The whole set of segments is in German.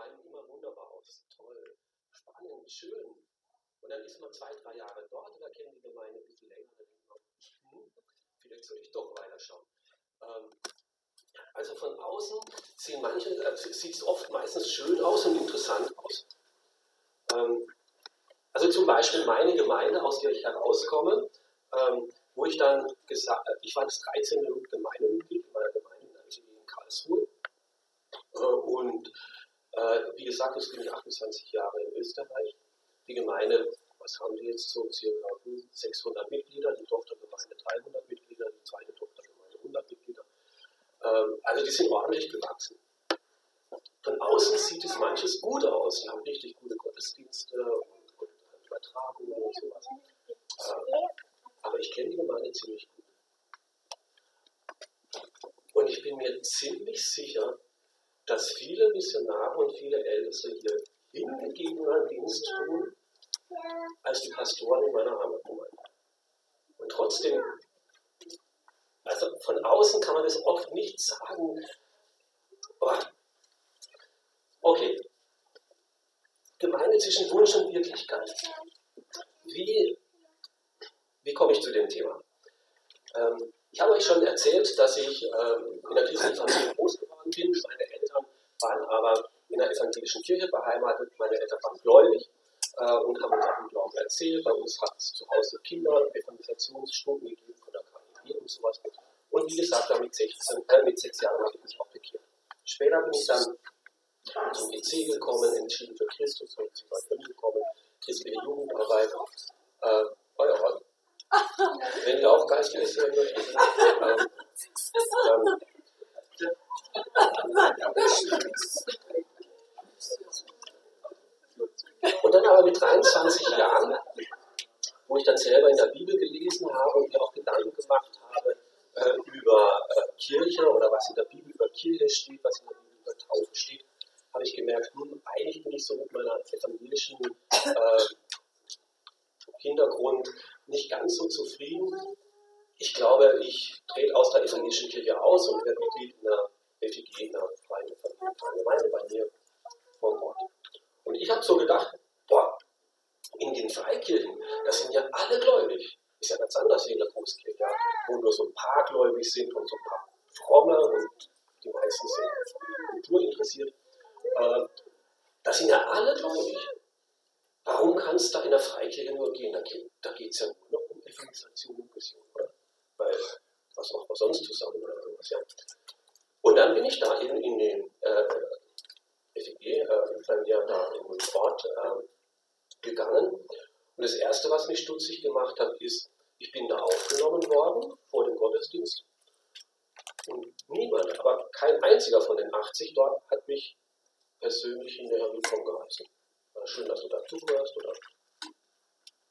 meinen immer wunderbar aus, toll, spannend, schön. Und dann ist man zwei, drei Jahre dort da kennen die Gemeinde ein bisschen länger. Dann denkt man, hm, vielleicht sollte ich doch weiterschauen. Ähm, also von außen äh, sieht es oft meistens schön aus und interessant aus. Ähm, also zum Beispiel meine Gemeinde, aus der ich herauskomme, ähm, wo ich dann gesagt, äh, ich war das 13. Gemeindemitglied in meiner Gemeinde in Karlsruhe. Äh, und wie gesagt, bin ich 28 Jahre in Österreich. Die Gemeinde, was haben die jetzt so, circa 600 Mitglieder, die Tochtergemeinde 300 Mitglieder, die zweite Tochtergemeinde 100 Mitglieder. Ähm, also die sind ordentlich gewachsen. Von außen sieht es manches gut aus. Die haben richtig gute Gottesdienste und, und Übertragungen und sowas. Äh, aber ich kenne die Gemeinde ziemlich gut. Und ich bin mir ziemlich sicher, dass viele Missionare und viele Älteste hier hingegebenen Dienst tun, als die Pastoren in meiner Heimatgemeinde. Und trotzdem, also von außen kann man das oft nicht sagen. Oh. Okay. Gemeinde zwischen Wunsch und Wirklichkeit. Wie, wie komme ich zu dem Thema? Ähm, ich habe euch schon erzählt, dass ich ähm, in der christlichen Familie groß geworden bin. Meine waren aber in der evangelischen Kirche beheimatet. Meine Eltern waren gläubig äh, und haben uns auch im Glauben erzählt. Bei uns hat es zu Hause Kinder, Evangelisationsstunden gegeben von der KGB und sowas. Und wie gesagt, dann mit, 16, äh, mit sechs Jahren habe ich mich auch bekehrt. Später bin ich dann zum EC gekommen, entschieden für Christus, habe zu Gott gekommen, christliche Jugendarbeit. Äh, oh ja, wenn ihr auch geistlich sein möchtet, ähm, dann und dann aber mit 23 Jahren, wo ich dann selber in der Bibel gelesen habe und mir auch Gedanken gemacht habe äh, über äh, Kirche oder was in der Bibel über Kirche steht, was in der Bibel über Taufe steht, habe ich gemerkt, hm, eigentlich bin ich so mit meiner evangelischen äh, Hintergrund nicht ganz so zufrieden. Ich glaube, ich trete aus der evangelischen Kirche aus und werde Mitglied in der FEG, in der Freien Gemeinde bei mir vor Ort. Und ich habe so gedacht, boah, in den Freikirchen, da sind ja alle gläubig. Ist ja ganz anders wie in der Großkirche, wo nur so ein paar gläubig sind und so ein paar fromme und die meisten sind Kultur interessiert. Äh, da sind ja alle gläubig. Warum kann es da in der Freikirche nur gehen? Da geht es ja nur noch um Evangelisation und Mission? Weil, was machen wir sonst zusammen oder sowas, ja. Und dann bin ich da in, in den äh, FEG, äh, bei mir da in den Ort äh, gegangen. Und das Erste, was mich stutzig gemacht hat, ist, ich bin da aufgenommen worden vor dem Gottesdienst. Und niemand, aber kein einziger von den 80 dort hat mich persönlich in der Willkommen geheißen. Schön, dass du dazugehörst, oder?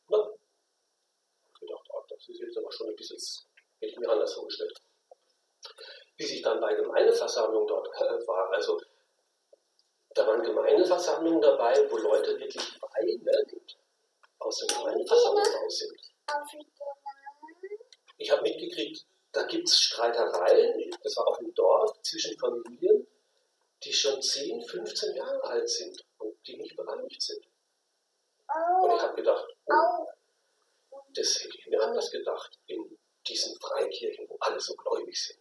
Na, ich gedacht, oh, das ist jetzt aber schon ein bisschen, hätte ich mir anders vorgestellt. Bis ich dann bei Gemeindeversammlungen dort äh, war, also da waren Gemeindeversammlungen dabei, wo Leute wirklich weinend aus den Gemeindeversammlungen raus sind. Ich habe mitgekriegt, da gibt es Streitereien, das war auf dem Dorf, zwischen Familien, die schon 10, 15 Jahre alt sind und die nicht bereinigt sind. Und ich habe gedacht, oh, das hätte ich mir anders gedacht in diesen Freikirchen, wo alle so gläubig sind.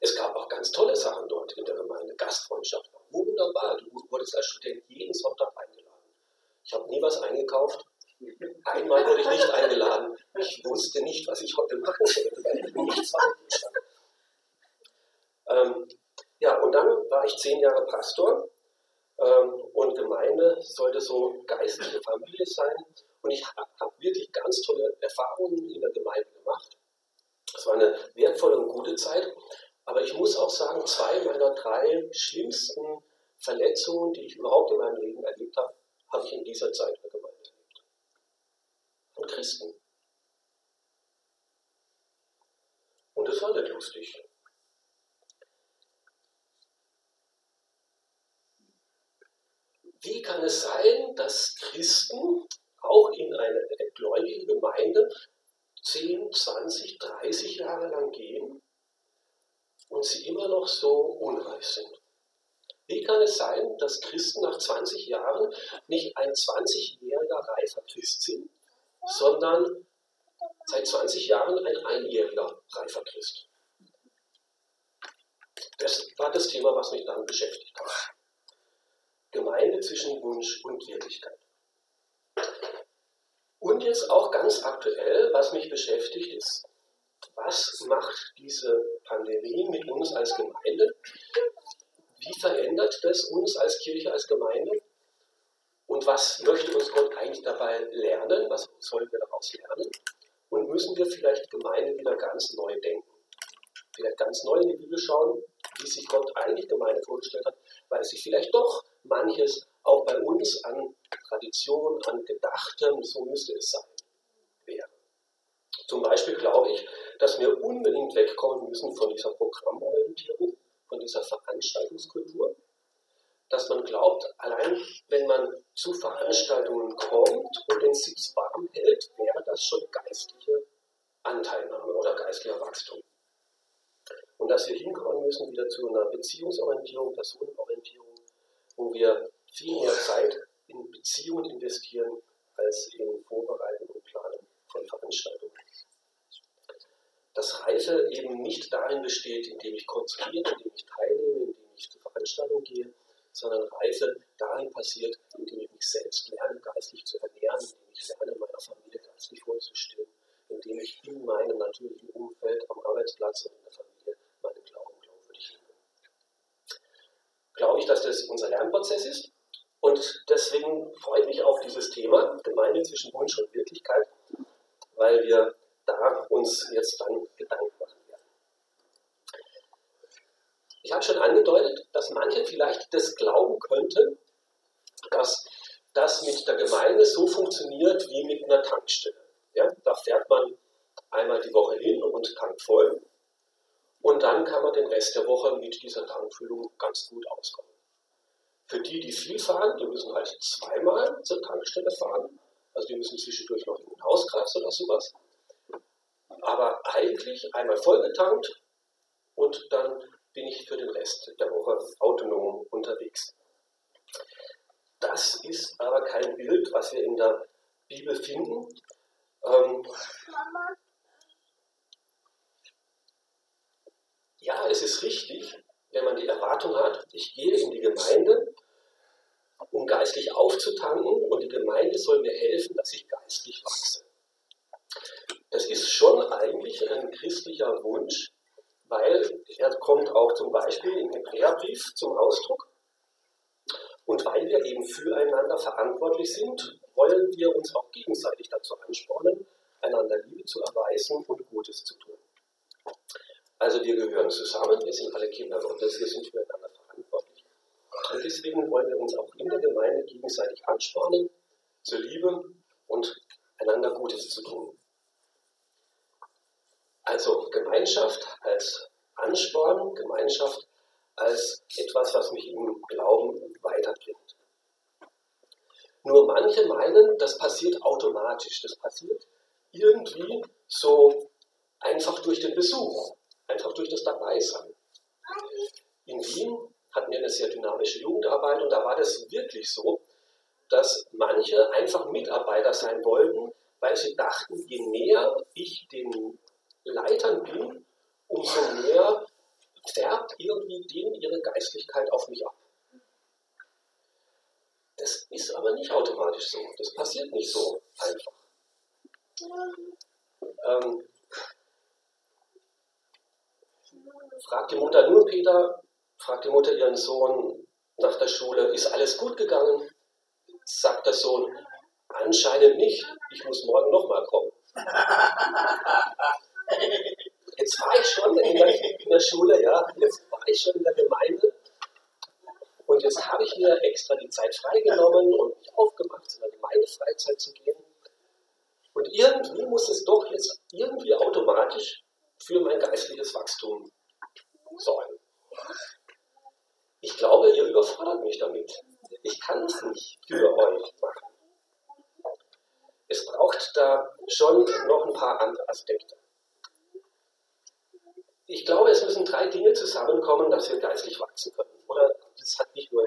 Es gab auch ganz tolle Sachen dort in der Gemeinde. Gastfreundschaft war wunderbar. Du wurdest als Student jeden Sonntag eingeladen. Ich habe nie was eingekauft. Einmal wurde ich nicht eingeladen. Ich wusste nicht, was ich heute machen sollte, weil ich nichts ähm, Ja, und dann war ich zehn Jahre Pastor ähm, und Gemeinde sollte so geistliche Familie sein. Und ich habe hab wirklich ganz tolle Erfahrungen in der Gemeinde gemacht. Es war eine wertvolle und gute Zeit. Aber ich muss auch sagen, zwei meiner drei schlimmsten Verletzungen, die ich überhaupt in meinem Leben erlebt habe, habe ich in dieser Zeit in der Gemeinde erlebt. Von Christen. Und das war nicht lustig. Wie kann es sein, dass Christen auch in eine gläubige Gemeinde 10, 20, 30 Jahre lang gehen und sie immer noch so unreif sind. Wie kann es sein, dass Christen nach 20 Jahren nicht ein 20-jähriger reifer Christ sind, sondern seit 20 Jahren ein einjähriger reifer Christ? Das war das Thema, was mich dann beschäftigt hat. Gemeinde zwischen Wunsch und Wirklichkeit. Und jetzt auch ganz aktuell, was mich beschäftigt, ist, was macht diese Pandemie mit uns als Gemeinde? Wie verändert das uns als Kirche, als Gemeinde? Und was möchte uns Gott eigentlich dabei lernen? Was sollen wir daraus lernen? Und müssen wir vielleicht Gemeinde wieder ganz neu denken? Vielleicht ganz neu in die Bibel schauen, wie sich Gott eigentlich Gemeinde vorgestellt hat, weil sich vielleicht doch manches auch bei uns an Tradition, an Gedachtem, so müsste es sein, wäre. Zum Beispiel glaube ich, dass wir unbedingt wegkommen müssen von dieser Programmorientierung, von dieser Veranstaltungskultur, dass man glaubt, allein wenn man zu Veranstaltungen kommt und den Sitz warm hält, wäre das schon geistliche Anteilnahme oder geistlicher Wachstum. Und dass wir hinkommen müssen wieder zu einer Beziehungsorientierung, Personenorientierung, wo wir viel mehr Zeit in Beziehungen investieren als in Vorbereitung und Planung von Veranstaltungen. Dass Reise eben nicht darin besteht, indem ich konsumiere, indem ich teilnehme, indem ich zur Veranstaltung gehe, sondern Reise darin passiert, indem ich mich selbst lerne, geistlich zu ernähren, indem ich lerne, meiner Familie geistlich vorzustellen, indem ich in meinem natürlichen Umfeld, am Arbeitsplatz und in der Familie meinen Glauben glaubwürdig lebe. Glaube ich, dass das unser Lernprozess ist und deswegen freut mich auch dieses Thema, Gemeinde zwischen Wunsch und Wirklichkeit, weil wir da uns jetzt dann Gedanken machen werden. Ich habe schon angedeutet, dass manche vielleicht das glauben könnten, dass das mit der Gemeinde so funktioniert wie mit einer Tankstelle. Ja, da fährt man einmal die Woche hin und tankt voll und dann kann man den Rest der Woche mit dieser Tankfüllung ganz gut auskommen. Für die, die viel fahren, die müssen halt zweimal zur Tankstelle fahren. Also die müssen zwischendurch noch in den Hauskreis oder sowas. Aber eigentlich einmal vollgetankt und dann bin ich für den Rest der Woche autonom unterwegs. Das ist aber kein Bild, was wir in der Bibel finden. Ähm, ja, es ist richtig, wenn man die Erwartung hat, ich gehe in die Gemeinde, um geistlich aufzutanken und die Gemeinde soll mir helfen, dass ich geistlich wachse. Das ist schon eigentlich ein christlicher Wunsch, weil er kommt auch zum Beispiel im Hebräerbrief zum Ausdruck. Und weil wir eben füreinander verantwortlich sind, wollen wir uns auch gegenseitig dazu anspornen, einander Liebe zu erweisen und Gutes zu tun. Also wir gehören zusammen, wir sind alle Kinder Gottes, wir sind füreinander verantwortlich. Und deswegen wollen wir uns auch in der Gemeinde gegenseitig anspornen, zur Liebe und einander Gutes zu tun. Also Gemeinschaft als Ansporn, Gemeinschaft als etwas, was mich im Glauben weiterbringt. Nur manche meinen, das passiert automatisch, das passiert irgendwie so einfach durch den Besuch, einfach durch das Dabeisein. In Wien hatten wir eine sehr dynamische Jugendarbeit und da war das wirklich so, dass manche einfach Mitarbeiter sein wollten, weil sie dachten, je näher ich den Leitern bin, umso mehr färbt irgendwie denen ihre Geistlichkeit auf mich ab. Das ist aber nicht automatisch so. Das passiert nicht so einfach. Ähm, fragt die Mutter nur Peter, fragt die Mutter ihren Sohn nach der Schule, ist alles gut gegangen? Sagt der Sohn, anscheinend nicht, ich muss morgen nochmal kommen. Jetzt war ich schon in der, in der, Schule, ja, jetzt war ich schon in der Gemeinde und jetzt habe ich mir extra die Zeit freigenommen und mich aufgemacht, in der Gemeindefreizeit zu gehen. Und irgendwie muss es doch jetzt irgendwie automatisch für mein geistliches Wachstum sorgen. Ich glaube, ihr überfordert mich damit. Ich kann es nicht für euch machen. Es braucht da schon noch ein paar andere Aspekte. Ich glaube, es müssen drei Dinge zusammenkommen, dass wir geistlich wachsen können. Oder das hat nicht nur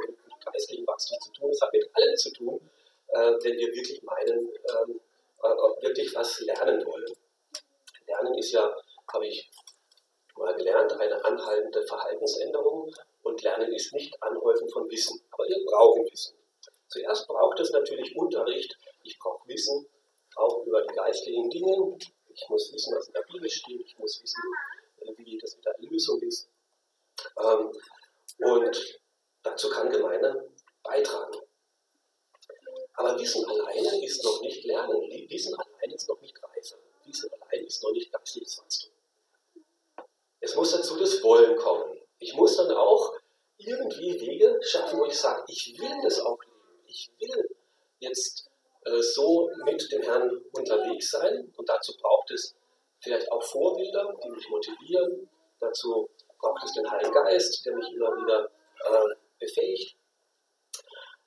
tun, es hat mit allem zu tun, äh, wenn wir wirklich meinen, ähm, äh, wirklich was lernen wollen. Lernen ist ja, habe ich mal gelernt, eine anhaltende Verhaltensänderung und Lernen ist nicht Anhäufen von Wissen. Aber wir brauchen Wissen. Zuerst braucht es natürlich Unterricht. Ich brauche Wissen auch über die geistlichen Dinge. Ich muss wissen, was in der Bibel steht. Ich muss wissen, äh, wie das mit der Lösung ist. Ähm, und dazu kann Gemeinde beitragen. Aber Wissen alleine ist noch nicht Lernen. Wissen alleine ist noch nicht Reife. Wissen alleine ist noch nicht geistliches Wachstum. Es muss dazu das Wollen kommen. Ich muss dann auch irgendwie Wege schaffen, wo ich sage, ich will das auch leben. Ich will jetzt äh, so mit dem Herrn unterwegs sein. Und dazu braucht es vielleicht auch Vorbilder, die mich motivieren. Dazu braucht es den Heiligen Geist, der mich immer wieder äh, befähigt.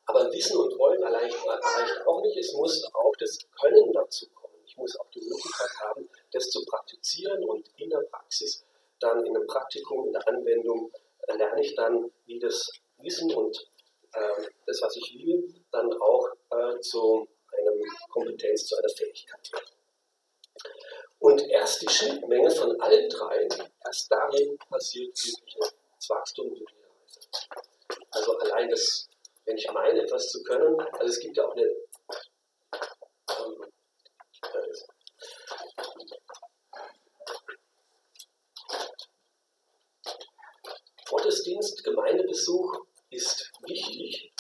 Aber Wissen und Wollen allein reicht auch nicht. Es muss auch das Können dazu kommen. Ich muss auch die Möglichkeit haben, das zu praktizieren und in der Praxis, dann in einem Praktikum, in der Anwendung, äh, lerne ich dann, wie das Wissen und äh, das, was ich will, dann auch äh, zu einer Kompetenz, zu einer Fähigkeit wird. Und erst die Schnittmenge von allen drei, erst darin passiert wirkliches Wachstum. Also allein das, wenn ich meine, etwas zu können, also es gibt ja auch eine ähm, Gottesdienst, Gemeindebesuch ist wichtig.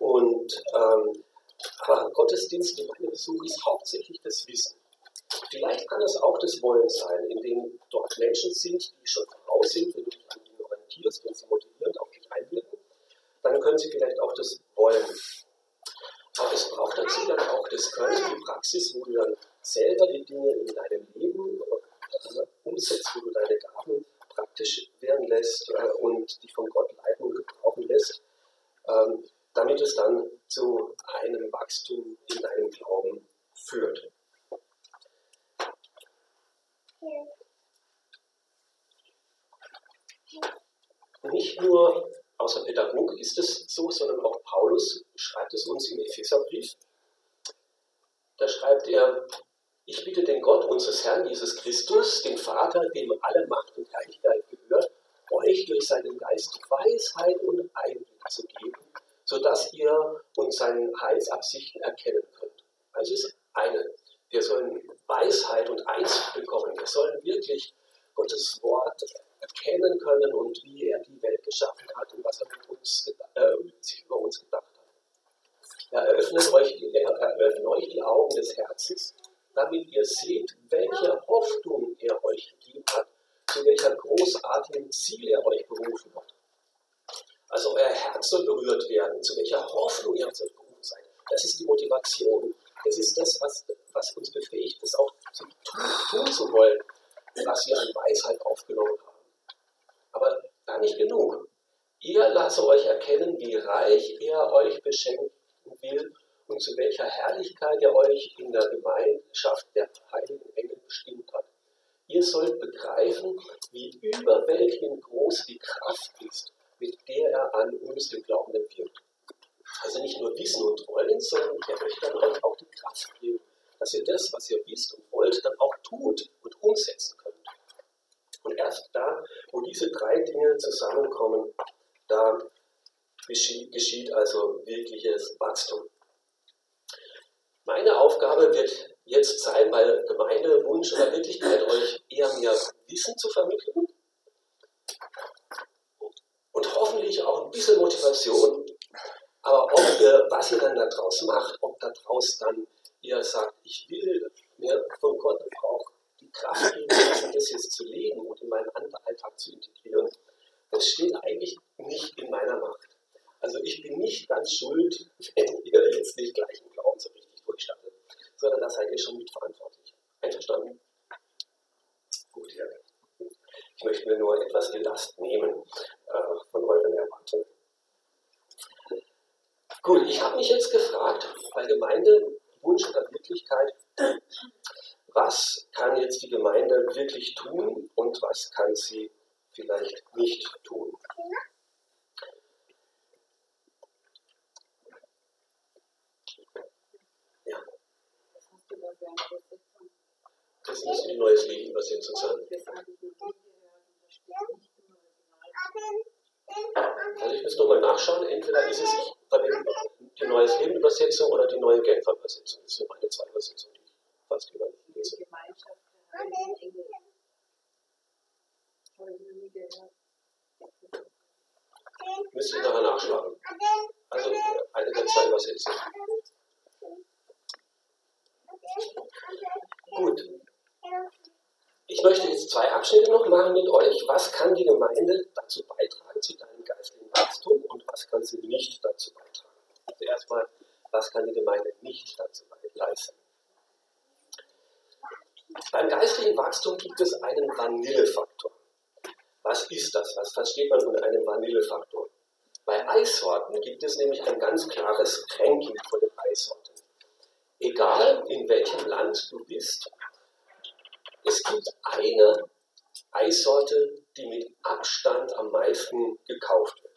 Und ähm, aber Gottesdienst, Gemeindebesuch ist hauptsächlich das Wissen. Vielleicht kann es auch das Wollen sein, indem dort Menschen sind, die schon voraus sind, wenn du dich an ihnen orientierst, wenn sie motivierend auf dich einwirken, dann können sie vielleicht auch das Wollen. Aber es braucht dazu dann auch das Können, die Praxis, wo du dann selber die Dinge in deinem Leben äh, umsetzt, wo du deine Gaben praktisch werden lässt äh, und die von Gott leiten und gebrauchen lässt, ähm, damit es dann zu einem Wachstum in deinem Glauben führt. Nicht nur aus der Pädagogik ist es so, sondern auch Paulus schreibt es uns im Epheserbrief. Da schreibt er, ich bitte den Gott unseres Herrn Jesus Christus, den Vater, dem alle Macht und Herrlichkeit gehört, euch durch seinen Geist Weisheit und Einblick zu geben, sodass ihr uns seinen Heilsabsichten erkennen könnt. Also es ist eine. Wir sollen Weisheit und Einsicht bekommen. Wir sollen wirklich Gottes Wort erkennen können und wie er die Welt geschaffen hat und was er mit uns, äh, sich über uns gedacht hat. Er eröffnet, euch, er eröffnet euch die Augen des Herzens, damit ihr seht, welche Hoffnung er euch gegeben hat, zu welcher großartigen Ziel er euch berufen hat. Also euer Herz soll berührt werden, zu welcher Hoffnung ihr soll berufen seid. Das ist die Motivation. Das ist das, was, was uns befähigt, das auch zu tun zu wollen, was wir an Weisheit aufgenommen haben. Aber da nicht genug. Ihr lasse euch erkennen, wie reich er euch beschenken will und zu welcher Herrlichkeit er euch in der Gemeinschaft der heiligen Engel bestimmt hat. Ihr sollt begreifen, wie überwältigend groß die Kraft ist, mit der er an uns, den Glaubenden, wirkt. Also nicht nur wissen und wollen, sondern er möchte dann euch auch die Kraft geben, dass ihr das, was ihr wisst und wollt, dann auch tut und umsetzen könnt. Und erst da, wo diese drei Dinge zusammenkommen, da geschieht, geschieht also wirkliches Wachstum. Meine Aufgabe wird jetzt sein, bei Gemeinde, Wunsch oder Wirklichkeit euch eher mehr Wissen zu vermitteln und hoffentlich auch ein bisschen Motivation. Aber ob ihr, was ihr dann daraus macht, ob daraus dann ihr sagt, ich will mir von Gott auch die Kraft geben, das jetzt zu leben und in meinen Alltag zu integrieren, das steht eigentlich nicht in meiner Macht. Also ich bin nicht ganz schuld, wenn ihr jetzt nicht gleich im Glauben so richtig durchstattet, sondern da seid ihr schon mitverantwortlich. Einverstanden? Gut, ja. Ich möchte mir nur etwas die Last nehmen äh, von euren Erwartungen. Gut, ich habe mich jetzt gefragt, bei Gemeinde, Wunsch oder Wirklichkeit, was kann jetzt die Gemeinde wirklich tun und was kann sie vielleicht nicht tun? Das müsste die Neues Leben Übersetzung sein. Also ich muss nochmal nachschauen, entweder ist es die Neues Leben Übersetzung oder die neue Genfer Übersetzung. Das sind meine zwei Übersetzungen, die ich fast immer lese. Müsste ich nachher nachschlagen. Also eine der zwei Übersetzungen. Gut. Ich möchte jetzt zwei Abschnitte noch machen mit euch. Was kann die Gemeinde dazu beitragen, zu deinem geistigen Wachstum und was kann sie nicht dazu beitragen? Also erstmal, was kann die Gemeinde nicht dazu leisten? Beim geistlichen Wachstum gibt es einen Vanillefaktor. Was ist das? Was versteht man unter einem Vanillefaktor? Bei Eissorten gibt es nämlich ein ganz klares Ranking von den Eissorten. Egal in welchem Land du bist, es gibt eine Eissorte, die mit Abstand am meisten gekauft wird.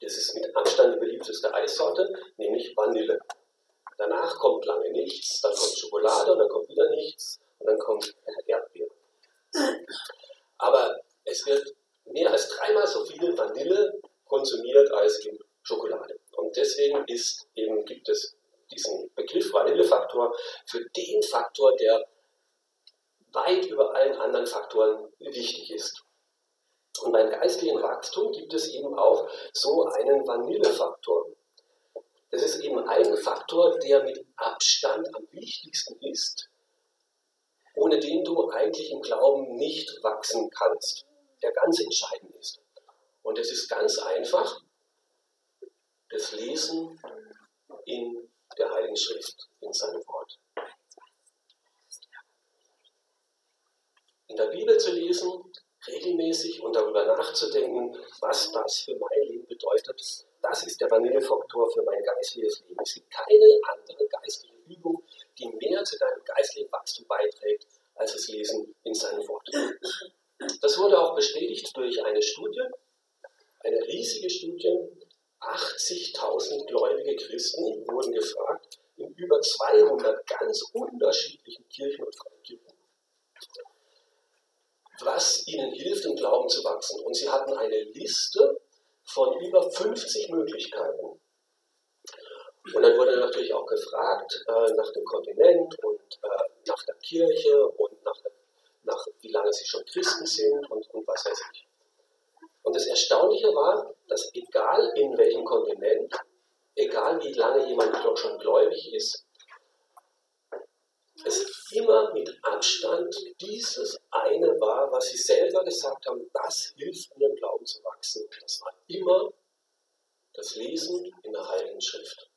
Das ist mit Abstand die beliebteste Eissorte, nämlich Vanille. Danach kommt lange nichts, dann kommt Schokolade und dann kommt wieder nichts und dann kommt Erdbeere. Aber es wird mehr als dreimal so viel Vanille konsumiert als in Schokolade. Und deswegen ist eben, gibt es diesen Begriff Vanillefaktor für den Faktor, der weit über allen anderen Faktoren wichtig ist. Und beim geistlichen Wachstum gibt es eben auch so einen Vanillefaktor. Das ist eben ein Faktor, der mit Abstand am wichtigsten ist, ohne den du eigentlich im Glauben nicht wachsen kannst, der ganz entscheidend ist. Und es ist ganz einfach, das Lesen in der Heiligen Schrift, in seinem Wort. In der Bibel zu lesen, regelmäßig und darüber nachzudenken, was das für mein Leben bedeutet, das ist der Vanillefaktor für mein geistliches Leben. Es gibt keine andere geistliche Übung, die mehr zu deinem geistlichen Wachstum beiträgt, als das Lesen in seinem Wort. Das wurde auch bestätigt durch eine Studie, eine riesige Studie. 80.000 gläubige Christen wurden gefragt in über 200 ganz unterschiedlichen Kirchen und Freikirchen, was ihnen hilft, im Glauben zu wachsen. Und sie hatten eine Liste von über 50 Möglichkeiten. Und dann wurde natürlich auch gefragt äh, nach dem Kontinent und äh, nach der Kirche und nach, nach, wie lange sie schon Christen sind und, und was weiß ich. Und das Erstaunliche war, dass egal in welchem Kontinent, egal wie lange jemand schon gläubig ist, es immer mit Abstand dieses eine war, was sie selber gesagt haben, das hilft mir im Glauben zu wachsen. Das war immer das Lesen in der Heiligen Schrift.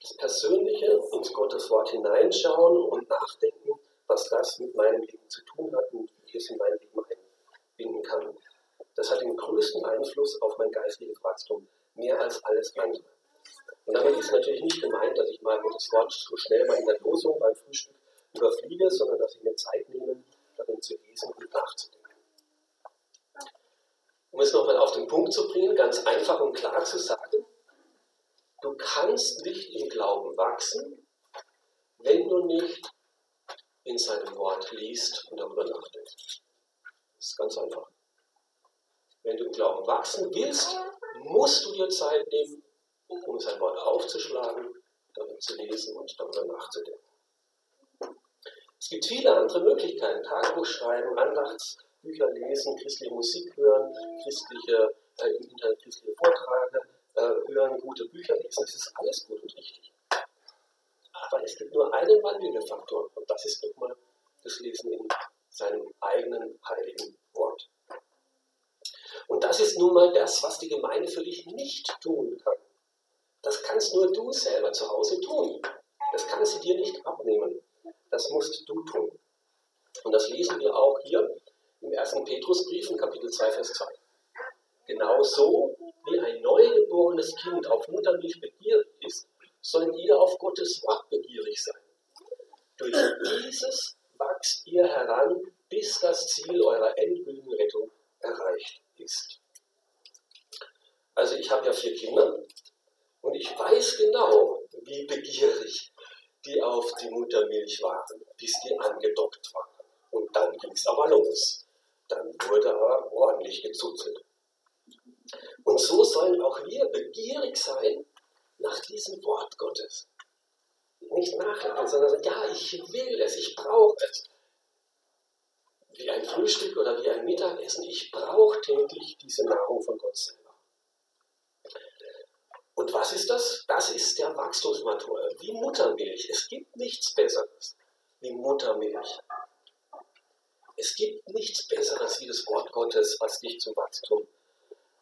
Das Persönliche ins Gottes Wort hineinschauen und nachdenken, was das mit meinem Leben zu tun hat und wie es in mein Leben einbinden kann. Das hat den größten Einfluss auf mein geistliches Wachstum, mehr als alles andere. Und damit ist natürlich nicht gemeint, dass ich mal das Wort so schnell mal in der Losung beim Frühstück überfliege, sondern dass ich mir Zeit nehme, darin zu lesen und nachzudenken. Um es nochmal auf den Punkt zu bringen, ganz einfach und klar zu sagen, du kannst nicht im Glauben wachsen, wenn du nicht in seinem Wort liest und darüber nachdenkst. Das ist ganz einfach. Wenn du im Glauben wachsen willst, musst du dir Zeit nehmen, um sein Wort aufzuschlagen, darin zu lesen und darüber nachzudenken. Es gibt viele andere Möglichkeiten, Tagebuch schreiben, Andachtsbücher lesen, christliche Musik hören, christliche, äh, im Internet christliche Vorträge äh, hören, gute Bücher lesen, das ist alles gut und richtig. Aber es gibt nur einen Vanillefaktor und das ist nochmal das Lesen in seinem eigenen heiligen Wort. Und das ist nun mal das, was die Gemeinde für dich nicht tun kann. Das kannst nur du selber zu Hause tun. Das kann sie dir nicht abnehmen. Das musst du tun. Und das lesen wir auch hier im ersten Petrusbrief in Kapitel 2, Vers 2. Genauso wie ein neugeborenes Kind auf Muttermilch begierig ist, sollt ihr auf Gottes Wort begierig sein. Durch dieses wachst ihr heran, bis das Ziel eurer endgültigen Rettung erreicht ist. Also ich habe ja vier Kinder und ich weiß genau, wie begierig die auf die Muttermilch waren, bis die angedockt waren. Und dann ging es aber los. Dann wurde aber ordentlich gezuzelt. Und so sollen auch wir begierig sein nach diesem Wort Gottes. Nicht nachladen, sondern sagen, ja, ich will es, ich brauche es. Wie ein Frühstück oder wie ein Mittagessen, ich brauche täglich diese Nahrung von Gott selber. Und was ist das? Das ist der Wachstumsmotor, wie Muttermilch. Es gibt nichts Besseres wie Muttermilch. Es gibt nichts Besseres wie das Wort Gottes, was dich zum Wachstum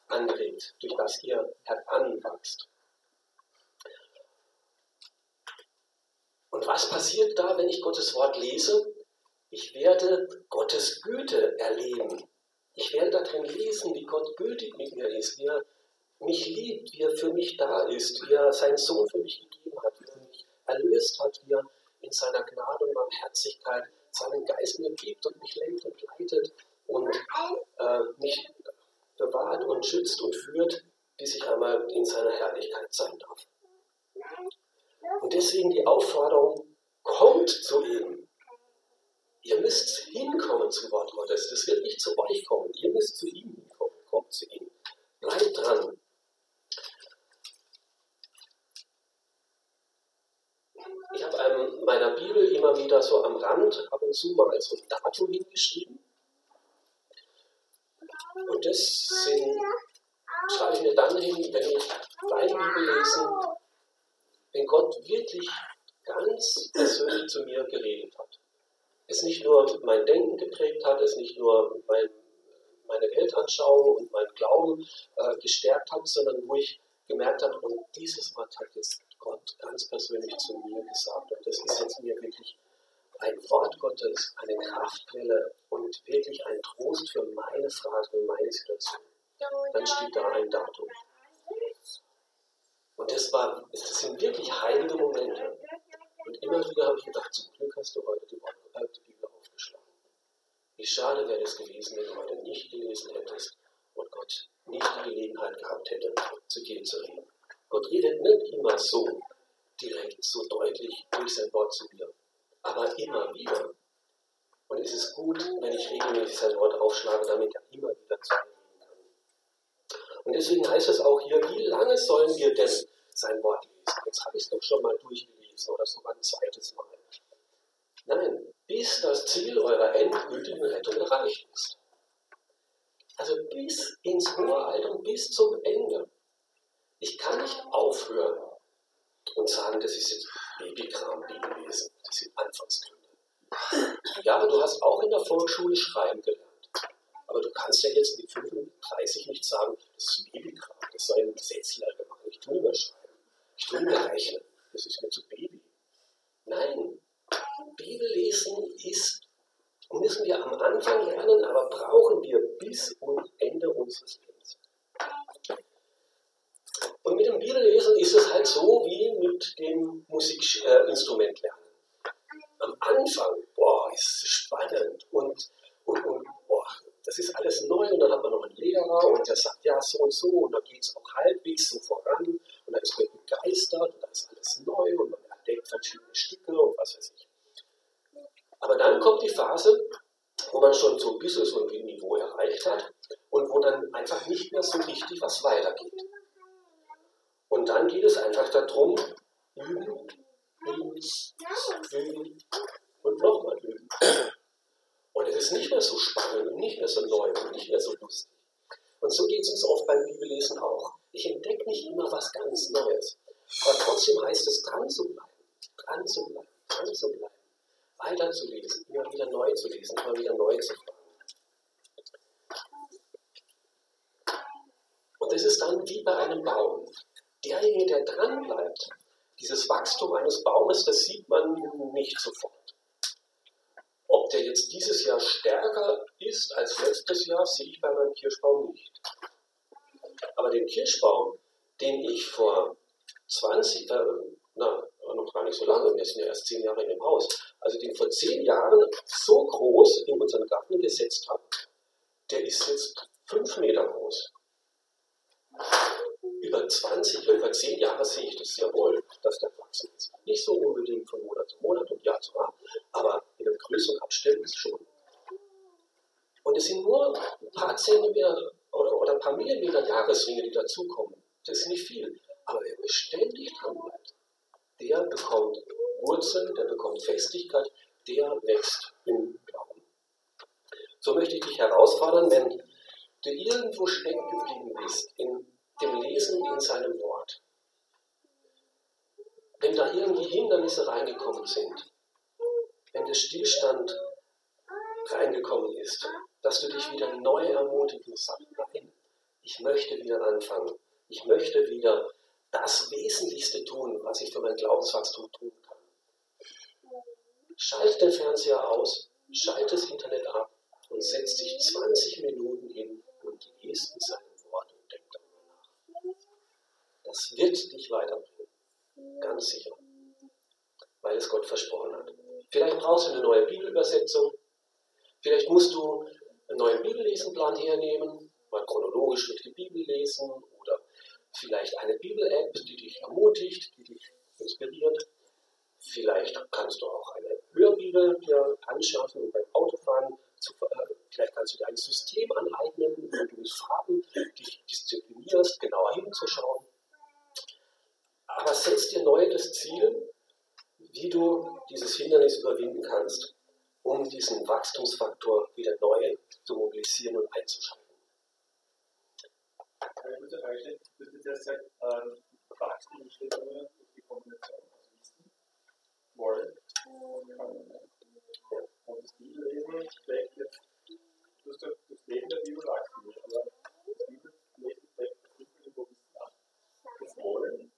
anregt, durch das ihr heranwachst. Und was passiert da, wenn ich Gottes Wort lese? Ich werde Gottes Güte erleben. Ich werde darin lesen, wie Gott gütig mit mir ist, wie er mich liebt, wie er für mich da ist, wie er seinen Sohn für mich gegeben hat, wie er mich erlöst hat, wie er in seiner Gnade und Barmherzigkeit seinen Geist mir gibt und mich lenkt und leitet und äh, mich bewahrt und schützt und führt, bis ich einmal in seiner Herrlichkeit sein darf. Und deswegen die Aufforderung, kommt zu ihm. Ihr müsst hinkommen zu Wort Gottes. Das wird nicht zu euch kommen. Ihr müsst zu ihm hinkommen. Kommt zu ihm. Bleibt dran. Ich habe einem meiner Bibel immer wieder so am Rand ab und zu mal so ein Datum hingeschrieben. Und das sind, schreibe ich mir dann hin, wenn ich deine Bibel lesen, wenn Gott wirklich ganz persönlich zu mir geredet hat. Es nicht nur mein Denken geprägt hat, es nicht nur mein, meine Weltanschauung und mein Glauben äh, gestärkt hat, sondern wo ich gemerkt habe, und dieses Wort hat jetzt Gott ganz persönlich zu mir gesagt. Und das ist jetzt mir wirklich ein Wort Gottes, eine Kraftquelle und wirklich ein Trost für meine Frage, für meine Situation. Dann steht da ein Datum. Und das, war, das sind wirklich heilige Momente. Und immer wieder habe ich gedacht, zum Glück hast du heute die, die Bibel aufgeschlagen. Wie schade wäre es gewesen, wenn du heute nicht gelesen hättest und Gott nicht die Gelegenheit gehabt hätte, zu dir zu reden. Gott redet nicht immer so direkt, so deutlich durch sein Wort zu mir, aber immer wieder. Und es ist gut, wenn ich regelmäßig sein Wort aufschlage, damit er immer wieder zu mir reden kann. Und deswegen heißt es auch hier, wie lange sollen wir denn sein Wort lesen? Jetzt habe ich es doch schon mal durchgelesen oder sogar ein zweites Mal. Nein, bis das Ziel eurer endgültigen Rettung erreicht ist. Also bis ins hohe Alter und bis zum Ende. Ich kann nicht aufhören und sagen, das ist jetzt Babykram, Bibellesen. Das sind Anfangsgründe. Ja, aber du hast auch in der Volksschule schreiben gelernt. Aber du kannst ja jetzt mit 35 nicht sagen, das ist Babykram, das soll ein Gesetzlehrer machen. Ich tue mir schreiben. Ich tue mir rechnen. Das ist mir zu Baby. Nein, Bibellesen ist, müssen wir am Anfang lernen, aber brauchen wir bis zum Ende unseres Lebens. Und mit dem Bibellesen ist es halt so wie mit dem Musikinstrument lernen. Am Anfang, boah, ist es spannend und, und, und boah, das ist alles neu und dann hat man noch einen Lehrer und der sagt, ja, so und so und dann geht es auch halbwegs so voran und dann ist man begeistert und dann ist alles neu und man entdeckt verschiedene Stücke und was weiß ich. Aber dann kommt die Phase, wo man schon so ein bisschen so ein Niveau erreicht hat und wo dann einfach nicht mehr so richtig was weitergeht. Und dann geht es einfach darum, üben, üben, üben und nochmal üben. Und es ist nicht mehr so spannend und nicht mehr so neu und nicht mehr so lustig. Und so geht es uns oft beim Bibellesen auch. Ich entdecke nicht immer was ganz Neues. Aber trotzdem heißt es, dran zu bleiben, dran zu bleiben, dran zu bleiben, weiter zu lesen, immer wieder neu zu lesen, immer wieder neu zu fragen. Und es ist dann wie bei einem Baum derjenige, der dran bleibt, dieses Wachstum eines Baumes, das sieht man nicht sofort. Ob der jetzt dieses Jahr stärker ist als letztes Jahr, sehe ich bei meinem Kirschbaum nicht. Aber den Kirschbaum, den ich vor 20, äh, na, noch gar nicht so lange, wir sind ja erst zehn Jahre in dem Haus, also den vor zehn Jahren so groß in unseren Garten gesetzt habe, der ist jetzt fünf Meter groß über 20, über 10 Jahre sehe ich das sehr wohl, dass der wachsen ist. Nicht so unbedingt von Monat zu Monat und Jahr zu Jahr, aber in einem größeren Abständen ist schon. Und es sind nur ein paar Zentimeter oder, oder ein paar Millimeter Jahresringe, die dazukommen. Das ist nicht viel. Aber wer beständig dran bleibt, der bekommt Wurzeln, der bekommt Festigkeit, der wächst im Glauben. So möchte ich dich herausfordern, wenn du irgendwo stecken geblieben bist, in dem Lesen in seinem Wort, wenn da irgendwie Hindernisse reingekommen sind, wenn der Stillstand reingekommen ist, dass du dich wieder neu ermutigen sagst, nein, ich möchte wieder anfangen. Ich möchte wieder das Wesentlichste tun, was ich für mein Glaubenswachstum tun kann. Schalt den Fernseher aus, schalt das Internet ab und setz dich 20 Minuten hin und liest in seinem Wort und denk darüber nach. Das wird dich weiterbringen, ganz sicher, weil es Gott versprochen hat. Vielleicht brauchst du eine neue Bibelübersetzung, vielleicht musst du einen neuen Bibellesenplan hernehmen, mal chronologisch durch die Bibel lesen oder vielleicht eine Bibel-App, die dich ermutigt, die dich inspiriert. Vielleicht kannst du auch eine Hörbibel dir anschaffen und beim Autofahren, zu, äh, vielleicht kannst du dir ein System aneignen, wo du mit Farben dich disziplinierst, genauer hinzuschauen. Aber setz dir neu das Ziel, wie du dieses Hindernis überwinden kannst, um diesen Wachstumsfaktor wieder neu zu mobilisieren und einzuschalten. Eine gute Frage. Du hast jetzt gesagt, ähm, Wachstum entsteht nur durch die Kombination aus Wissen, Wollen und Können. Und das Bibellesen steckt jetzt, du hast gesagt, das Leben der Bibel wachsen aber das Bibellesen steckt nicht irgendwo Wissen ab. Das Wollen, das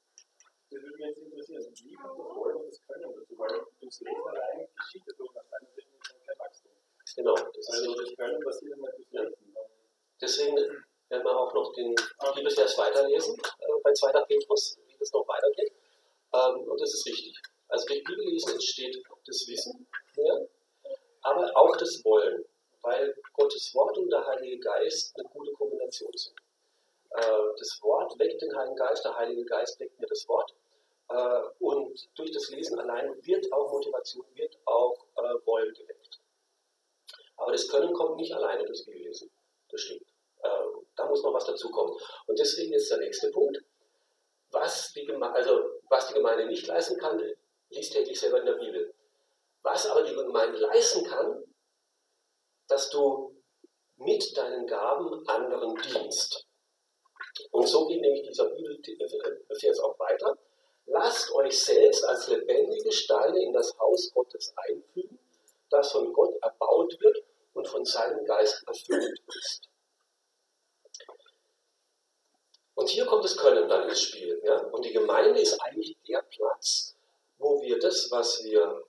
mich jetzt interessieren, wie kommt das Wollen und das Können dazu, weil durchs Lesen allein geschieht ja durch kein Wachstum. Genau, das Also das Können passiert immer durchs Lesen. Deswegen werden wir auch noch den Bibelvers weiterlesen äh, bei 2. Petrus, wie das noch weitergeht. Ähm, und das ist richtig. Also durch Bibellesen entsteht das Wissen mehr, aber auch das Wollen, weil Gottes Wort und der Heilige Geist eine gute Kombination sind. Äh, das Wort weckt den Heiligen Geist, der Heilige Geist weckt mir das Wort. Äh, und durch das Lesen allein wird auch Motivation, wird auch äh, Wollen geweckt. Aber das Können kommt nicht alleine durchs Bibellesen. Das stimmt. Äh, da muss noch was dazukommen. Und deswegen ist der nächste Punkt. Was die, Geme also, was die Gemeinde nicht leisten kann, liest täglich selber in der Bibel. Was aber die Gemeinde leisten kann, dass du mit deinen Gaben anderen dienst. Und so geht nämlich dieser Bibelvers auch weiter. Lasst euch selbst als lebendige Steine in das Haus Gottes einfügen, das von Gott erbaut wird und von seinem Geist erfüllt ist. Und hier kommt das Können dann ins Spiel. Ja? Und die Gemeinde ist eigentlich der Platz, wo wir das, was wir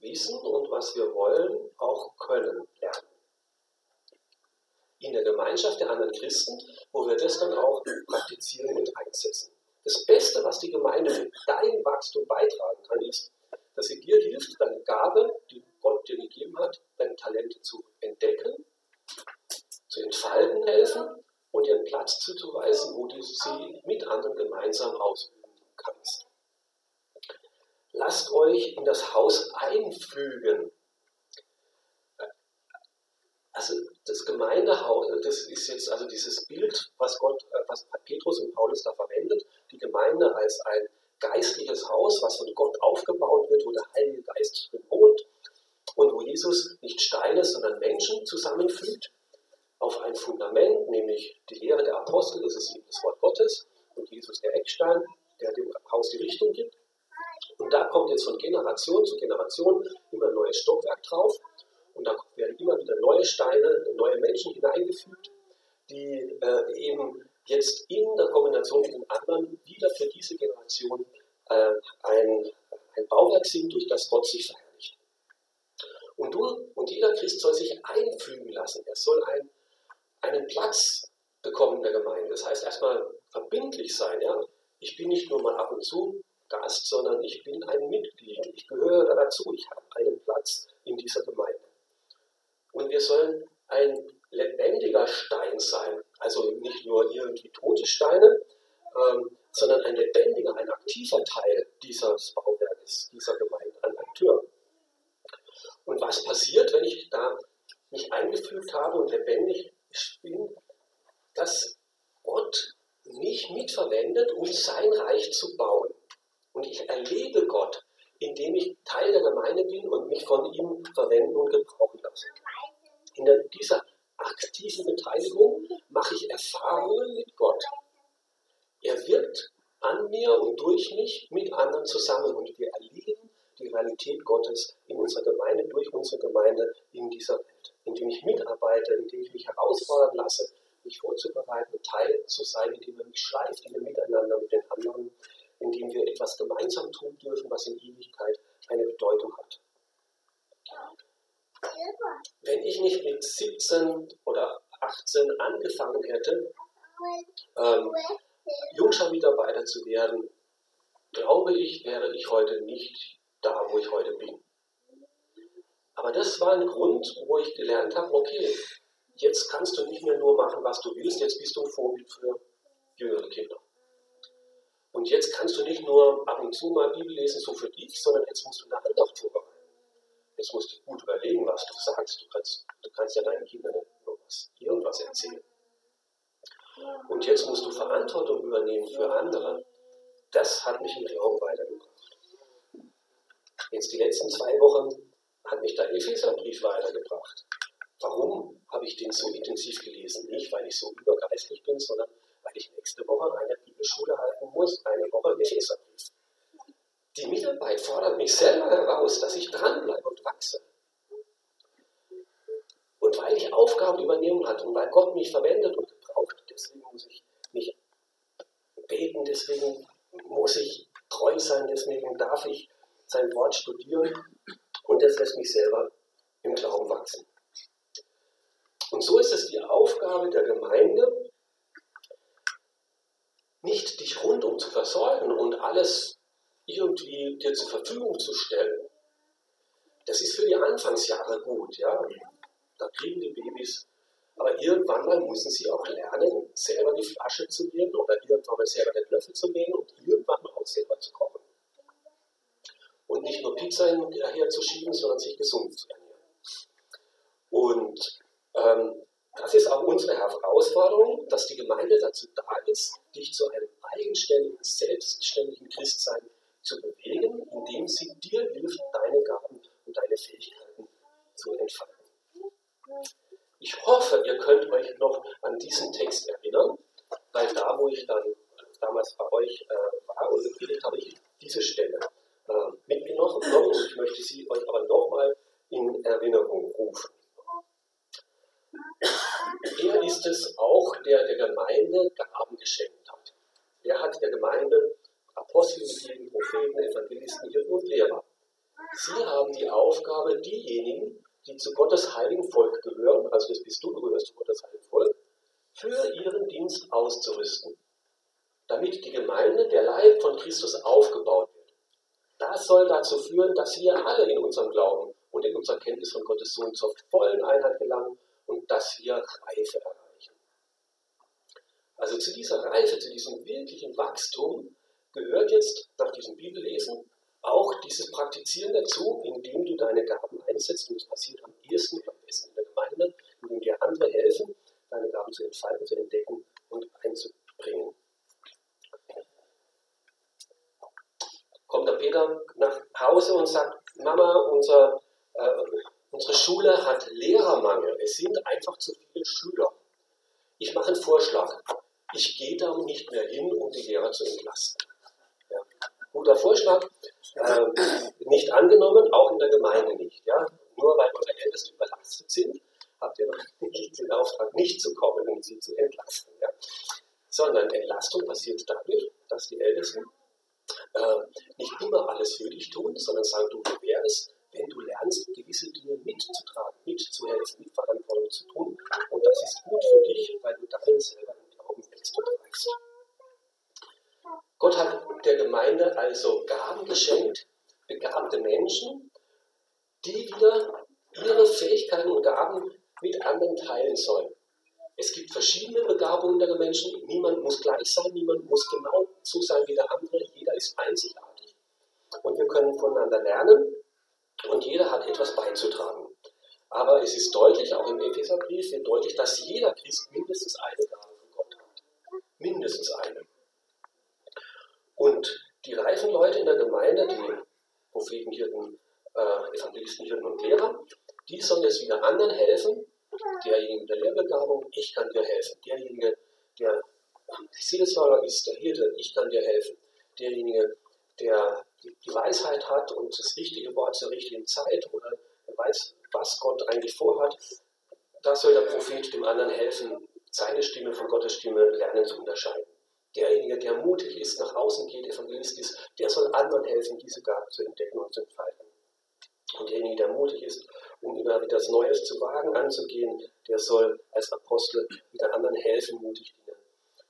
wissen und was wir wollen, auch können lernen. In der Gemeinschaft der anderen Christen, wo wir das dann auch praktizieren und einsetzen. Das Beste, was die Gemeinde für dein Wachstum beitragen kann, ist, dass sie dir hilft, deine Gabe, die Gott dir gegeben hat, deine Talente zu entdecken, zu entfalten helfen und dir einen Platz zuzuweisen, wo du sie mit anderen gemeinsam ausüben kannst. Lasst euch in das Haus einfügen. Also das Gemeindehaus, das ist jetzt also dieses Bild, was Gott, was Petrus und Paulus da verwendet, die Gemeinde als ein geistliches Haus, was von Gott aufgebaut wird, wo der Heilige Geist drin wohnt und wo Jesus nicht Steine, sondern Menschen zusammenfügt auf ein Fundament, nämlich die Lehre der Apostel, das ist eben das Wort Gottes, und Jesus der Eckstein, der dem Haus die Richtung gibt. Und da kommt jetzt von Generation zu Generation immer ein neues Stockwerk drauf. Und da werden immer wieder neue Steine, neue Menschen hineingefügt, die äh, eben jetzt in der Kombination mit den anderen wieder für diese Generation äh, ein, ein Bauwerk sind, durch das Gott sich verherrlicht. Und du und jeder Christ soll sich einfügen lassen. Er soll ein, einen Platz bekommen in der Gemeinde. Das heißt erstmal verbindlich sein. Ja? Ich bin nicht nur mal ab und zu Gast, sondern ich bin ein Mitglied. Ich gehöre dazu. Ich habe einen Platz in dieser Gemeinde. Und wir sollen ein lebendiger Stein sein. Also nicht nur irgendwie tote Steine, ähm, sondern ein lebendiger, ein aktiver Teil dieses Bauwerkes, dieser Gemeinde, ein Akteur. Und was passiert, wenn ich da mich eingefügt habe und lebendig bin, dass Gott mich mitverwendet, um sein Reich zu bauen. Und ich erlebe Gott, indem ich Teil der Gemeinde bin und mich von ihm verwenden und gebrauchen lasse. In dieser aktiven Beteiligung mache ich Erfahrungen mit Gott. Er wirkt an mir und durch mich mit anderen zusammen und wir erleben die Realität Gottes in unserer Gemeinde, durch unsere Gemeinde in dieser Welt. Indem ich mitarbeite, indem ich mich herausfordern lasse, mich vorzubereiten, Teil zu sein, indem er mich schleift, indem wir miteinander mit den anderen, indem wir etwas gemeinsam tun dürfen, was in Ewigkeit eine Bedeutung hat. Wenn ich nicht mit 17 oder 18 angefangen hätte, ähm, Jungschar-Mitarbeiter zu werden, glaube ich, wäre ich heute nicht da, wo ich heute bin. Aber das war ein Grund, wo ich gelernt habe, okay, jetzt kannst du nicht mehr nur machen, was du willst, jetzt bist du ein Vorbild für jüngere Kinder. Und jetzt kannst du nicht nur ab und zu mal Bibel lesen, so für dich, sondern jetzt musst du eine Andacht vorbereiten. Jetzt musst du gut überlegen, was du sagst. Du kannst, du kannst ja deinen Kindern nur was, irgendwas erzählen. Und jetzt musst du Verantwortung übernehmen für andere. Das hat mich im Glauben weitergebracht. Jetzt die letzten zwei Wochen hat mich der Epheserbrief weitergebracht. Warum habe ich den so intensiv gelesen? Nicht, weil ich so übergeistlich bin, sondern weil ich nächste Woche eine Bibelschule halten muss, eine Woche Epheserbrief. Die Mitarbeit fordert mich selber heraus, dass ich dranbleibe und wachse. Und weil ich Aufgaben übernehmen hat und weil Gott mich verwendet und gebraucht, deswegen muss ich mich beten, deswegen muss ich treu sein, deswegen darf ich sein Wort studieren und das lässt mich selber im Glauben wachsen. Und so ist es die Aufgabe der Gemeinde, nicht dich rundum zu versorgen und alles irgendwie dir zur Verfügung zu stellen. Das ist für die Anfangsjahre gut, ja. Da kriegen die Babys, aber irgendwann mal müssen sie auch lernen, selber die Flasche zu nehmen oder irgendwann mal selber den Löffel zu nehmen und irgendwann mal auch selber zu kochen. Und nicht nur Pizza herzuschieben, sondern sich gesund zu ernähren. Und ähm, das ist auch unsere Herausforderung, dass die Gemeinde dazu da ist, dich zu einem eigenständigen, selbstständigen Christsein zu bewegen, indem sie dir hilft, deine Gaben und deine Fähigkeiten zu entfalten. Ich hoffe, ihr könnt euch noch an diesen Text erinnern, weil da, wo ich dann damals bei euch äh, war und gepredigt habe, ich diese Stelle äh, mitgenommen und ich möchte sie euch aber nochmal in Erinnerung rufen. Er ist es auch, der der Gemeinde Gaben geschenkt hat. Er hat der Gemeinde Apostel gegeben, Propheten, Evangelisten, Hirten und Lehrer. Sie haben die Aufgabe, diejenigen, die zu Gottes heiligen Volk gehören, also das bist du, du gehörst zu Gottes heiligen Volk, für ihren Dienst auszurüsten, damit die Gemeinde, der Leib von Christus, aufgebaut wird. Das soll dazu führen, dass wir alle in unserem Glauben und in unserer Kenntnis von Gottes Sohn zur vollen Einheit gelangen und dass wir Reife erreichen. Also zu dieser Reife, zu diesem wirklichen Wachstum gehört jetzt nach diesem Bibellesen auch dieses Praktizieren dazu, indem du deine Gaben einsetzt. Und das passiert am ehesten und am besten in der Gemeinde, indem dir andere helfen, deine Gaben zu entfalten, zu entdecken und einzubringen. Kommt der Peter nach Hause und sagt, Mama, unser äh, Unsere Schule hat Lehrermangel. Es sind einfach zu viele Schüler. Ich mache einen Vorschlag. Ich gehe da nicht mehr hin, um die Lehrer zu entlasten. Guter Vorschlag. Äh, nicht angenommen, auch in der Gemeinde nicht. Ja. Nur weil eure Ältesten überlastet sind, habt ihr noch nicht den Auftrag, nicht zu kommen, um sie zu entlasten. Ja. Sondern Entlastung passiert dadurch, dass die Ältesten äh, nicht immer alles für dich tun, sondern sagen, du, es wenn du lernst, gewisse Dinge mitzutragen, mitzuhelfen, mit Verantwortung zu tun. Und das ist gut für dich, weil du darin selber im Glauben wächst und reichst. Gott hat der Gemeinde also Gaben geschenkt, begabte Menschen, die wieder ihre Fähigkeiten und Gaben mit anderen teilen sollen. Es gibt verschiedene Begabungen der Menschen. Niemand muss gleich sein, niemand muss genau so sein wie der andere. Jeder ist einzigartig. Und wir können voneinander lernen und jeder hat etwas beizutragen. Aber es ist deutlich, auch im Epheserbrief wird deutlich, dass jeder Christ mindestens eine Gabe von Gott hat. Mindestens eine. Und die reifen Leute in der Gemeinde, die Propheten, Hirten, äh, Evangelisten, Hirten und Lehrer, die sollen jetzt wieder anderen helfen. Derjenige der Lehrbegabung, ich kann dir helfen. Derjenige, der Seelsorger ist, der Hirte, ich kann dir helfen. Derjenige, der die Weisheit hat und das richtige Wort zur richtigen Zeit oder weiß, was Gott eigentlich vorhat, da soll der Prophet dem anderen helfen, seine Stimme von Gottes Stimme lernen zu unterscheiden. Derjenige, der mutig ist, nach außen geht, Evangelist ist, der soll anderen helfen, diese Gabe zu entdecken und zu entfalten. Und derjenige, der mutig ist, um immer wieder das Neues zu wagen, anzugehen, der soll als Apostel wieder anderen helfen, mutig Dinge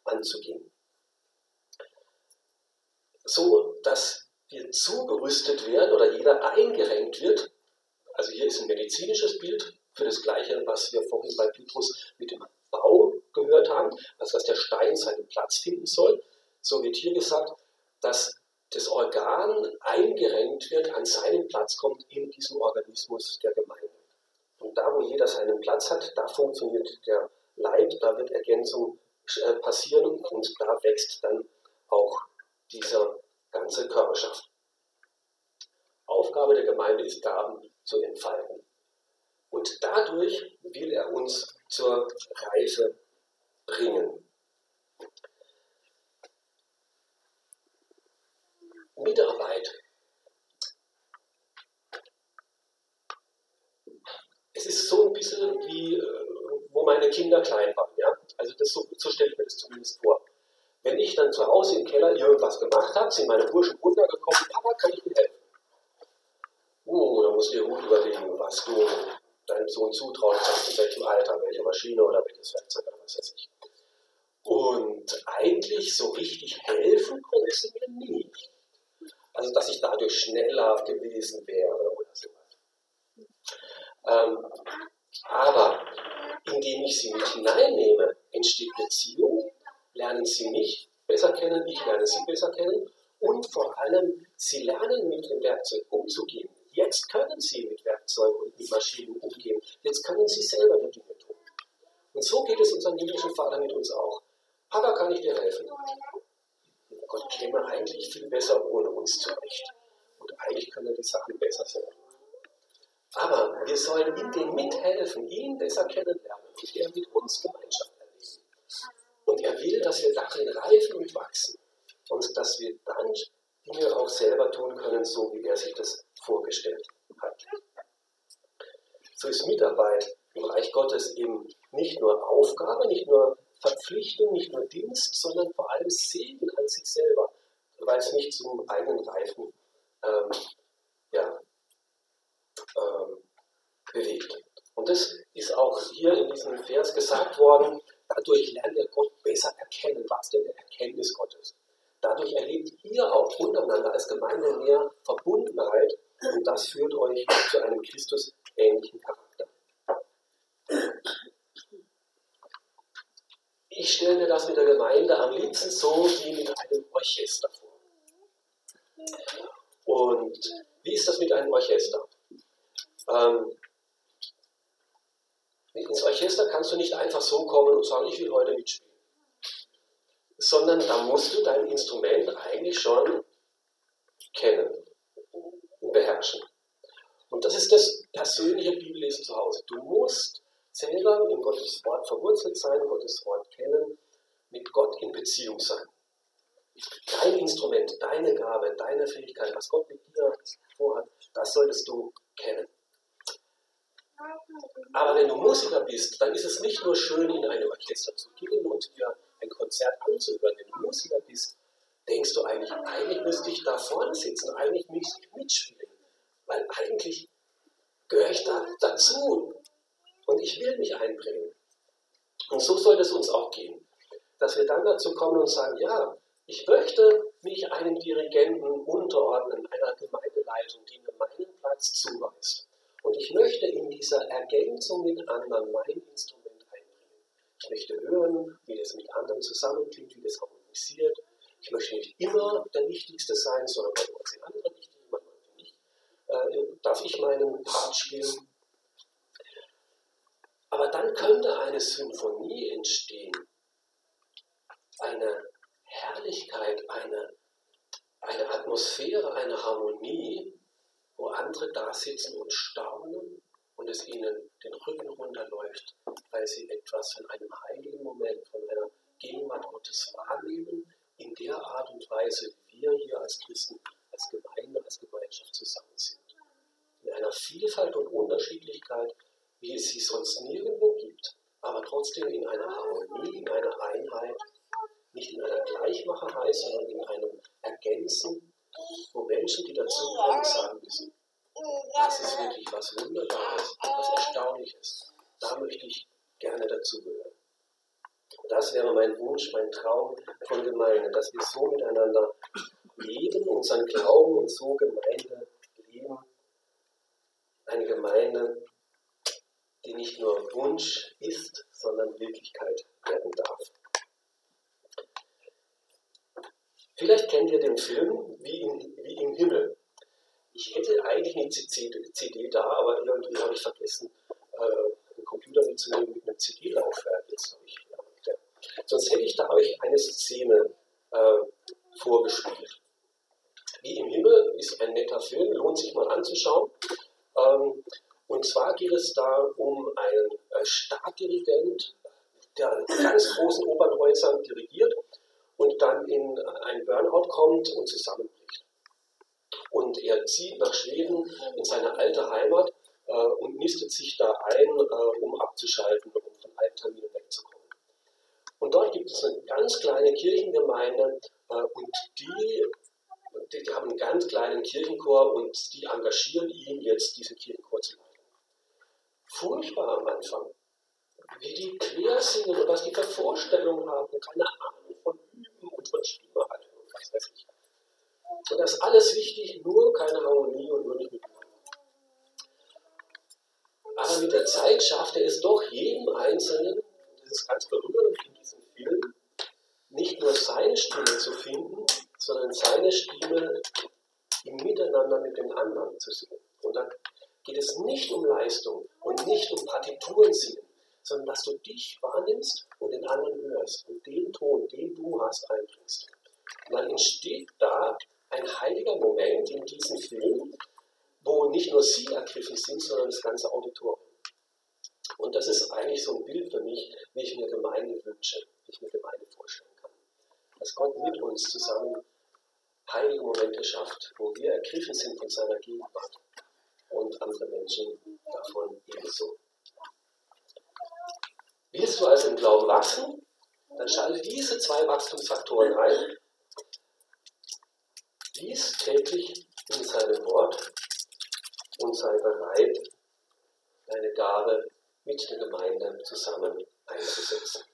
anzugehen. So, dass wir zugerüstet werden oder jeder eingerenkt wird. Also hier ist ein medizinisches Bild für das Gleiche, was wir vorhin bei Petrus mit dem Bau gehört haben, also dass der Stein seinen Platz finden soll. So wird hier gesagt, dass das Organ eingerenkt wird, an seinen Platz kommt in diesem Organismus der Gemeinde. Und da, wo jeder seinen Platz hat, da funktioniert der Leib, da wird Ergänzung äh, passieren und da wächst dann auch dieser ganze Körperschaft. Aufgabe der Gemeinde ist, Gaben zu entfalten. Und dadurch will er uns zur Reife bringen. Mitarbeit. Es ist so ein bisschen wie, äh, wo meine Kinder klein waren. Ja? Also das, so, so stelle ich mir das zumindest vor. Wenn ich dann zu Hause im Keller irgendwas gemacht habe, sind meine Burschen runtergekommen, Papa, kann ich dir helfen? Oh, da musst du dir gut überlegen, was du deinem Sohn zutrauen kannst, in welchem Alter, welche Maschine oder welches Werkzeug oder was weiß ich. Und eigentlich so richtig helfen konnte sie mir nicht. Also, dass ich dadurch schneller gewesen wäre oder sowas. Ähm, aber indem ich sie mit hineinnehme, entsteht Beziehung, lernen sie mich besser kennen, ich lerne sie besser kennen und vor allem, sie lernen mit dem Werkzeug umzugehen. Jetzt können sie mit Werkzeugen und mit Maschinen umgehen. Jetzt können sie selber die Dinge tun. Und so geht es unserem himmlischen Vater mit uns auch. Papa, kann ich dir helfen? Gott käme eigentlich viel besser ohne uns zurecht. Und eigentlich können die Sachen besser machen. Aber wir sollen ihm dem mithelfen, ihn besser kennenlernen und er mit uns Gemeinschaft erleben. Und er will, dass wir darin reifen und wachsen. Und dass wir dann Dinge auch selber tun können, so wie er sich das vorgestellt hat. So ist Mitarbeit im Reich Gottes eben nicht nur Aufgabe, nicht nur Verpflichtung, nicht nur Dienst, sondern vor allem Segen an sich selber, weil es nicht zum eigenen Reifen ähm, ja, ähm, bewegt. Und das ist auch hier in diesem Vers gesagt worden, dadurch lernt ihr Gott besser erkennen, was denn der Erkenntnis Gottes. Dadurch erlebt ihr auch untereinander als Gemeinde mehr Verbundenheit und das führt euch zu einem Christus-ähnlichen Charakter. Ich stelle mir das mit der Gemeinde am liebsten so wie mit einem Orchester vor. Und wie ist das mit einem Orchester? Ähm, ins Orchester kannst du nicht einfach so kommen und sagen, ich will heute mitspielen sondern da musst du dein Instrument eigentlich schon kennen und beherrschen. Und das ist das persönliche Bibellesen zu Hause. Du musst selber in Gottes Wort verwurzelt sein, Gottes Wort kennen, mit Gott in Beziehung sein. Dein Instrument, deine Gabe, deine Fähigkeit, was Gott mit dir vorhat, das solltest du kennen. Aber wenn du Musiker bist, dann ist es nicht nur schön, in ein Orchester zu gehen und dir ein Konzert anzuhören, wenn du Musiker bist, denkst du eigentlich, eigentlich müsste ich da vorne sitzen, eigentlich müsste ich mitspielen, weil eigentlich gehöre ich da dazu und ich will mich einbringen. Und so soll es uns auch gehen, dass wir dann dazu kommen und sagen, ja, ich möchte mich einem Dirigenten unterordnen, einer Gemeindeleitung, die mir meinen Platz zuweist. Und ich möchte in dieser Ergänzung mit anderen mein Instrument Ich möchte hören, wie das mit anderen zusammenklingt, wie das harmonisiert. Ich möchte nicht immer der Wichtigste sein, sondern manchmal sind andere wichtig, manchmal. Äh, darf ich meinen Part spielen? Aber dann könnte eine Symphonie entstehen, eine Herrlichkeit, eine, eine Atmosphäre, eine Harmonie, wo andere da sitzen und staunen und es ihnen den Rücken runterläuft, weil sie etwas von einem heiligen Moment, von einer Gegenwart Gottes wahrnehmen, in der Art und Weise, wie wir hier als Christen, als Gemeinde, als Gemeinschaft zusammen sind. In einer Vielfalt und Unterschiedlichkeit, wie es sie sonst nirgendwo gibt, aber trotzdem in einer Harmonie, in einer Einheit, nicht in einer Gleichmacherei, sondern in einem Ergänzen, wo Menschen, die dazukommen, sagen müssen, das ist wirklich was Wunderbares, was Erstaunliches. Da möchte ich gerne dazugehören. Das wäre mein Wunsch, mein Traum von Gemeinde, dass wir so miteinander leben, unseren Glauben und so Gemeinde leben. Eine Gemeinde, die nicht nur Wunsch ist, sondern Wirklichkeit werden darf. Vielleicht kennt ihr den Film Wie im, wie im Himmel. Ich hätte eigentlich eine CD da, aber irgendwie habe ich vergessen, äh, einen Computer mitzunehmen mit einem CD-Laufwerk. Jetzt Sonst hätte ich da euch eine Szene äh, vorgespielt. Wie im Himmel ist ein netter Film, lohnt sich mal anzuschauen. Ähm, und zwar geht es da um einen äh, Staatsdirigent, der in ganz großen Opernhäusern dirigiert und dann in ein Burnout kommt und zusammenbricht. Und er zieht nach Schweden in seine alte Heimat äh, und nistet sich da ein, äh, um abzuschalten und um von allen Terminen wegzukommen. Und dort gibt es eine ganz kleine Kirchengemeinde äh, und die, die, die, haben einen ganz kleinen Kirchenchor und die engagieren ihn jetzt, diesen Kirchenchor zu leiten. Furchtbar am Anfang. Wie die quer singen und was die für Vorstellungen haben, keine Ahnung von Üben und von Stimme und was weiß ich. Und das alles wichtig, nur keine Harmonie und nur nicht miteinander. Aber mit der Zeit schafft er es doch jedem Einzelnen, das ist ganz berührend in diesem Film, nicht nur seine Stimme zu finden, sondern seine Stimme im Miteinander mit den anderen zu singen. Und dann geht es nicht um Leistung und nicht um Partituren singen, sondern dass du dich wahrnimmst und den anderen hörst und den Ton, den du hast, einbringst. Und dann entsteht da ein heiliger Moment in diesem Film, wo nicht nur sie ergriffen sind, sondern das ganze Auditorium. Und das ist eigentlich so ein Bild für mich, wie ich mir Gemeinde wünsche, wie ich mir Gemeinde vorstellen kann. Dass Gott mit uns zusammen heilige Momente schafft, wo wir ergriffen sind von seiner Gegenwart und andere Menschen davon ebenso. Willst du also im Glauben wachsen? Dann schalte diese zwei Wachstumsfaktoren ein. Lies täglich in seinem Wort und sei bereit, deine Gabe mit der Gemeinde zusammen einzusetzen.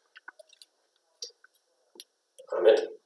Amen.